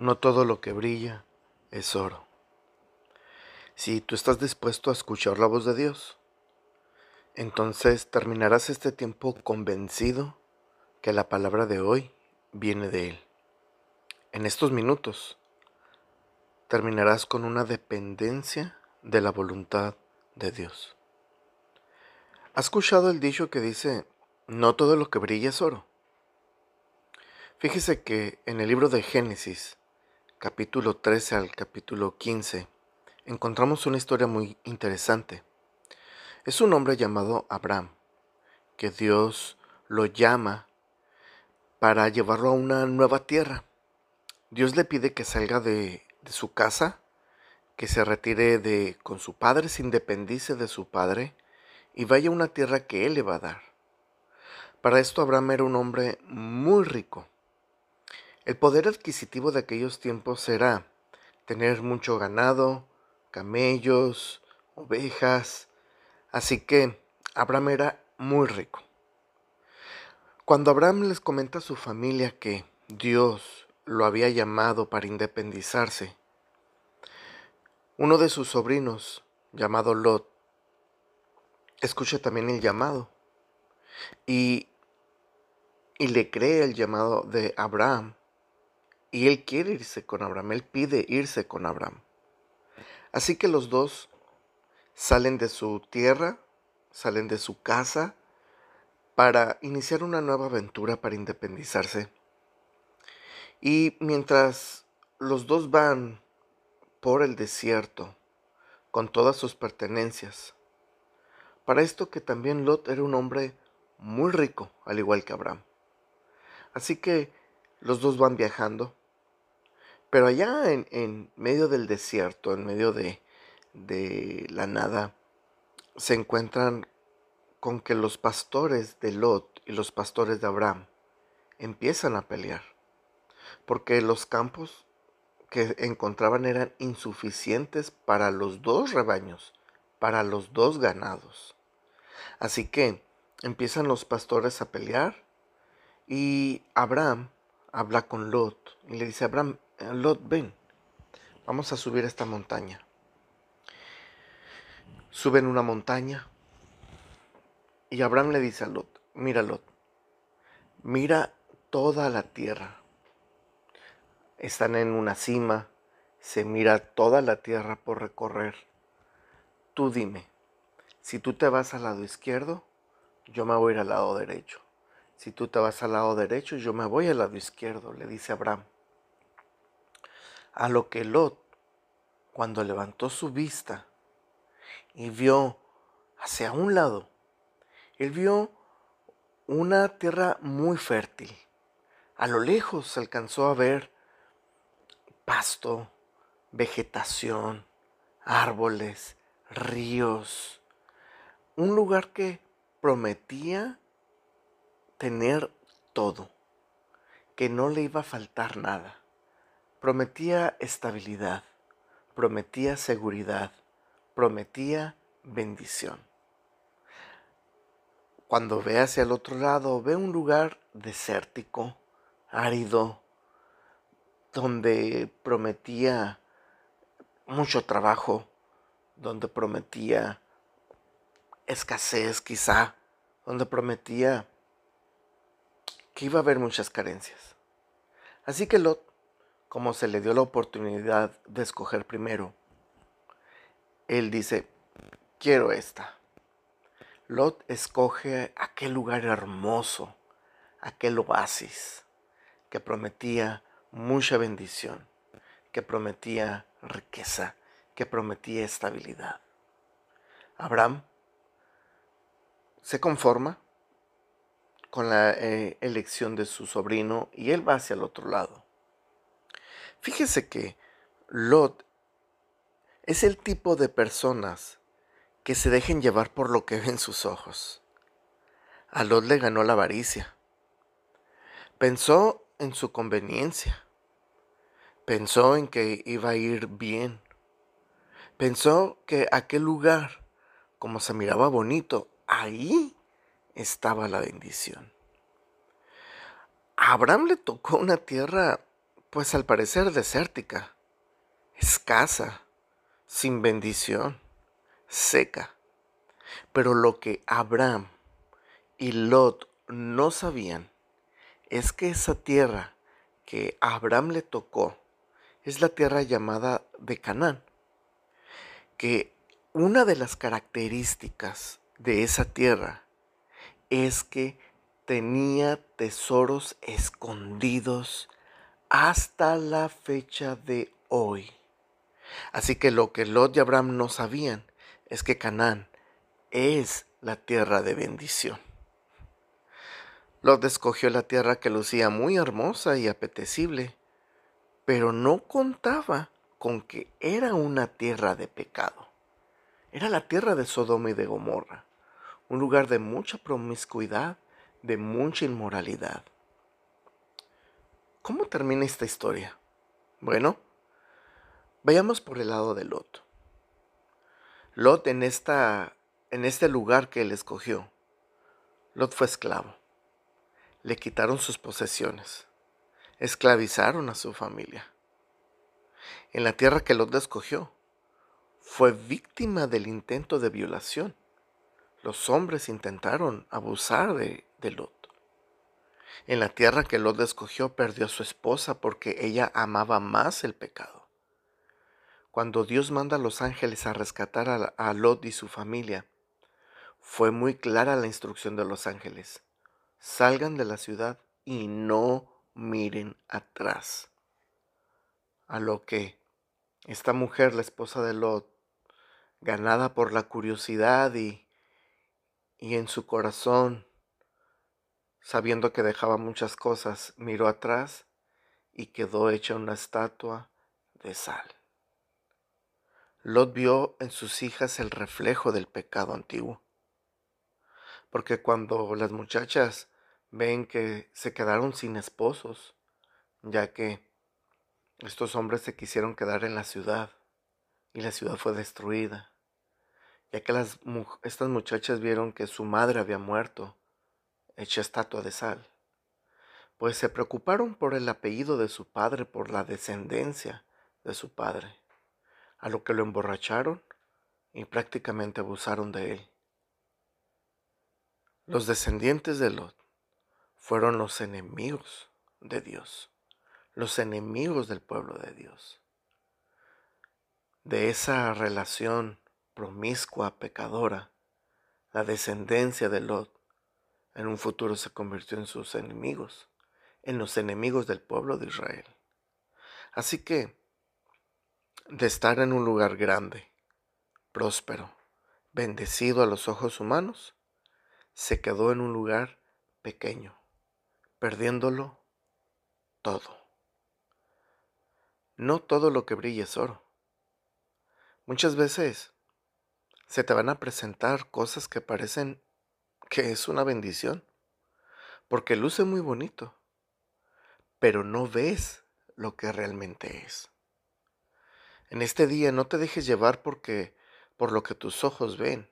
No todo lo que brilla es oro. Si tú estás dispuesto a escuchar la voz de Dios, entonces terminarás este tiempo convencido que la palabra de hoy viene de Él. En estos minutos terminarás con una dependencia de la voluntad de Dios. ¿Has escuchado el dicho que dice, no todo lo que brilla es oro? Fíjese que en el libro de Génesis, capítulo 13 al capítulo 15, encontramos una historia muy interesante. Es un hombre llamado Abraham, que Dios lo llama para llevarlo a una nueva tierra. Dios le pide que salga de, su casa, que se retire de, con su padre, se independice de su padre y vaya a una tierra que él le va a dar. Para esto Abraham era un hombre muy rico el poder adquisitivo de aquellos tiempos era tener mucho ganado, camellos, ovejas, así que Abraham era muy rico. Cuando Abraham les comenta a su familia que Dios lo había llamado para independizarse, uno de sus sobrinos, llamado Lot, escucha también el llamado y, y le cree el llamado de Abraham y él quiere irse con Abraham, él pide irse con Abraham. Así que los dos salen de su tierra, salen de su casa para iniciar una nueva aventura para independizarse. Y mientras los dos van por el desierto con todas sus pertenencias, para esto que también Lot era un hombre muy rico, al igual que Abraham. Así que los dos van viajando pero allá en, medio del desierto, en medio de, de la nada, se encuentran con que los pastores de Lot y los pastores de Abraham empiezan a pelear, porque los campos que encontraban eran insuficientes para los dos rebaños, para los dos ganados. Así que empiezan los pastores a pelear y Abraham habla con Lot y le dice, Abraham, Lot, ven, vamos a subir esta montaña. Suben una montaña y Abraham le dice a Lot, mira Lot, mira toda la tierra. Están en una cima, se mira toda la tierra por recorrer. Tú dime, si tú te vas al lado izquierdo, yo me voy al lado derecho. Si tú te vas al lado derecho, yo me voy al lado izquierdo, le dice Abraham. A lo que Lot, cuando levantó su vista y vio hacia un lado, él vio una tierra muy fértil. A lo lejos se alcanzó a ver pasto, vegetación, árboles, ríos, un lugar que prometía tener todo, que no le iba a faltar nada. Prometía estabilidad, prometía seguridad, prometía bendición. Cuando ve hacia el otro lado, ve un lugar desértico, árido, donde prometía mucho trabajo, donde prometía escasez quizá, donde prometía que iba a haber muchas carencias. Así que Lot como se le dio la oportunidad de escoger primero, él dice, quiero esta. Lot escoge aquel lugar hermoso, aquel oasis que prometía mucha bendición, que prometía riqueza, que prometía estabilidad. Abraham se conforma con la eh, elección de su sobrino y él va hacia el otro lado. Fíjese que Lot es el tipo de personas que se dejen llevar por lo que ven sus ojos. A Lot le ganó la avaricia. Pensó en su conveniencia. Pensó en que iba a ir bien. Pensó que aquel lugar, como se miraba bonito, ahí estaba la bendición. A Abraham le tocó una tierra pues al parecer desértica, escasa, sin bendición, seca. Pero lo que Abraham y Lot no sabían es que esa tierra que Abraham le tocó es la tierra llamada de Canaán, que una de las características de esa tierra es que tenía tesoros escondidos hasta la fecha de hoy. Así que lo que Lot y Abraham no sabían es que Canaán es la tierra de bendición. Lot escogió la tierra que lucía muy hermosa y apetecible, pero no contaba con que era una tierra de pecado. Era la tierra de Sodoma y de Gomorra, un lugar de mucha promiscuidad, de mucha inmoralidad. ¿Cómo termina esta historia? Bueno, vayamos por el lado de Lot. Lot en, esta, en este lugar que él escogió, Lot fue esclavo. Le quitaron sus posesiones, esclavizaron a su familia. En la tierra que Lot escogió, fue víctima del intento de violación. Los hombres intentaron abusar de, de Lot. En la tierra que Lot escogió perdió a su esposa porque ella amaba más el pecado. Cuando Dios manda a los ángeles a rescatar a, Lot y su familia, fue muy clara la instrucción de los ángeles. Salgan de la ciudad y no miren atrás. A lo que esta mujer, la esposa de Lot, ganada por la curiosidad y, y en su corazón, sabiendo que dejaba muchas cosas, miró atrás y quedó hecha una estatua de sal. Lot vio en sus hijas el reflejo del pecado antiguo. Porque cuando las muchachas ven que se quedaron sin esposos, ya que estos hombres se quisieron quedar en la ciudad y la ciudad fue destruida, ya que estas muchachas vieron que su madre había muerto, hecha estatua de sal, pues se preocuparon por el apellido de su padre, por la descendencia de su padre, a lo que lo emborracharon y prácticamente abusaron de él. Los descendientes de Lot fueron los enemigos de Dios, los enemigos del pueblo de Dios. De esa relación promiscua, pecadora, la descendencia de Lot, en un futuro se convirtió en sus enemigos, en los enemigos del pueblo de Israel. Así que, de estar en un lugar grande, próspero, bendecido a los ojos humanos, se quedó en un lugar pequeño, perdiéndolo todo. No todo lo que brilla es oro. Muchas veces se te van a presentar cosas que parecen que es una bendición, porque luce muy bonito, pero no ves lo que realmente es. En este día no te dejes llevar porque por lo que tus ojos ven,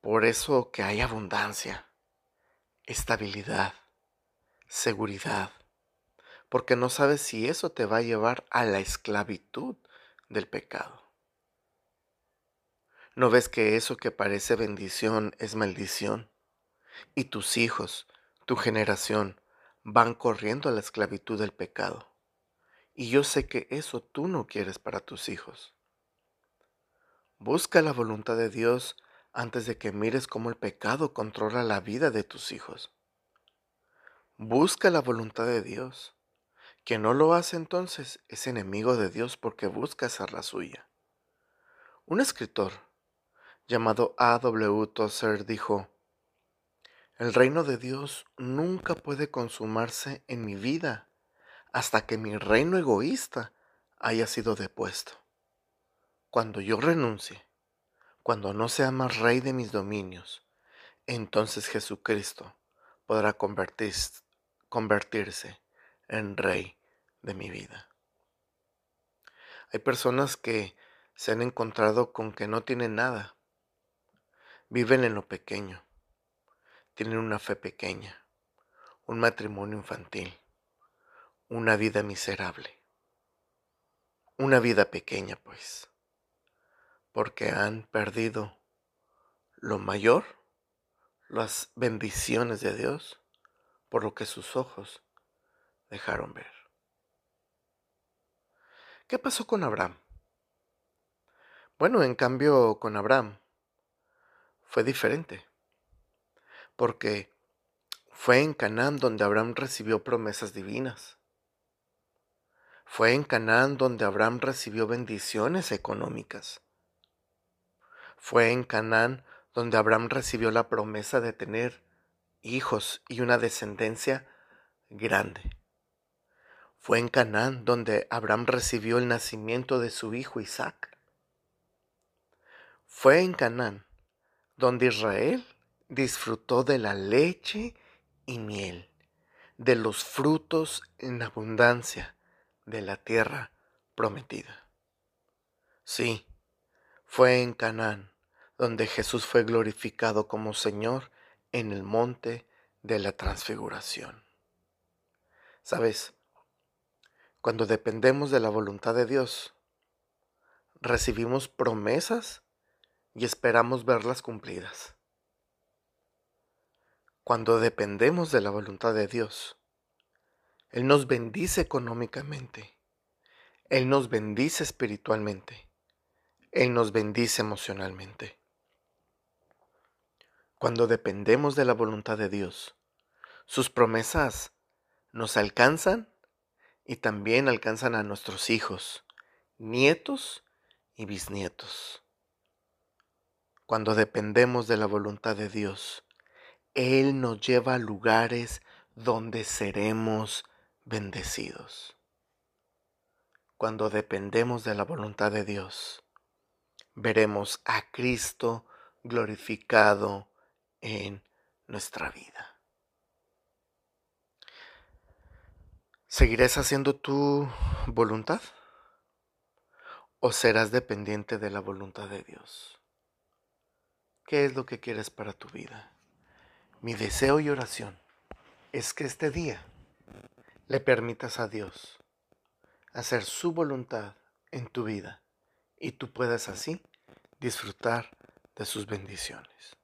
por eso que hay abundancia, estabilidad, seguridad, porque no sabes si eso te va a llevar a la esclavitud del pecado. ¿No ves que eso que parece bendición es maldición? Y tus hijos, tu generación, van corriendo a la esclavitud del pecado. Y yo sé que eso tú no quieres para tus hijos. Busca la voluntad de Dios antes de que mires cómo el pecado controla la vida de tus hijos. Busca la voluntad de Dios. Quien no lo hace entonces es enemigo de Dios porque busca hacer la suya. Un escritor llamado A. W. Tozer dijo, El reino de Dios nunca puede consumarse en mi vida hasta que mi reino egoísta haya sido depuesto. Cuando yo renuncie, cuando no sea más rey de mis dominios, entonces Jesucristo podrá convertirse, convertirse en rey de mi vida. Hay personas que se han encontrado con que no tienen nada, Viven en lo pequeño. Tienen una fe pequeña, un matrimonio infantil, una vida miserable, una vida pequeña pues, porque han perdido lo mayor, las bendiciones de Dios, por lo que sus ojos dejaron ver. ¿Qué pasó con Abraham? Bueno, en cambio con Abraham fue diferente, porque fue en Canaán donde Abraham recibió promesas divinas. Fue en Canaán donde Abraham recibió bendiciones económicas. Fue en Canaán donde Abraham recibió la promesa de tener hijos y una descendencia grande. Fue en Canaán donde Abraham recibió el nacimiento de su hijo Isaac. Fue en Canaán donde Israel disfrutó de la leche y miel, de los frutos en abundancia de la tierra prometida. Sí, fue en Canaán donde Jesús fue glorificado como Señor en el monte de la transfiguración. Sabes, cuando dependemos de la voluntad de Dios, recibimos promesas y esperamos verlas cumplidas. Cuando dependemos de la voluntad de Dios, Él nos bendice económicamente, Él nos bendice espiritualmente, Él nos bendice emocionalmente. Cuando dependemos de la voluntad de Dios, sus promesas nos alcanzan y también alcanzan a nuestros hijos, nietos y bisnietos. Cuando dependemos de la voluntad de Dios, Él nos lleva a lugares donde seremos bendecidos. Cuando dependemos de la voluntad de Dios, veremos a Cristo glorificado en nuestra vida. ¿Seguirás haciendo tu voluntad? ¿O serás dependiente de la voluntad de Dios? ¿Qué es lo que quieres para tu vida? Mi deseo y oración es que este día le permitas a Dios hacer su voluntad en tu vida y tú puedas así disfrutar de sus bendiciones.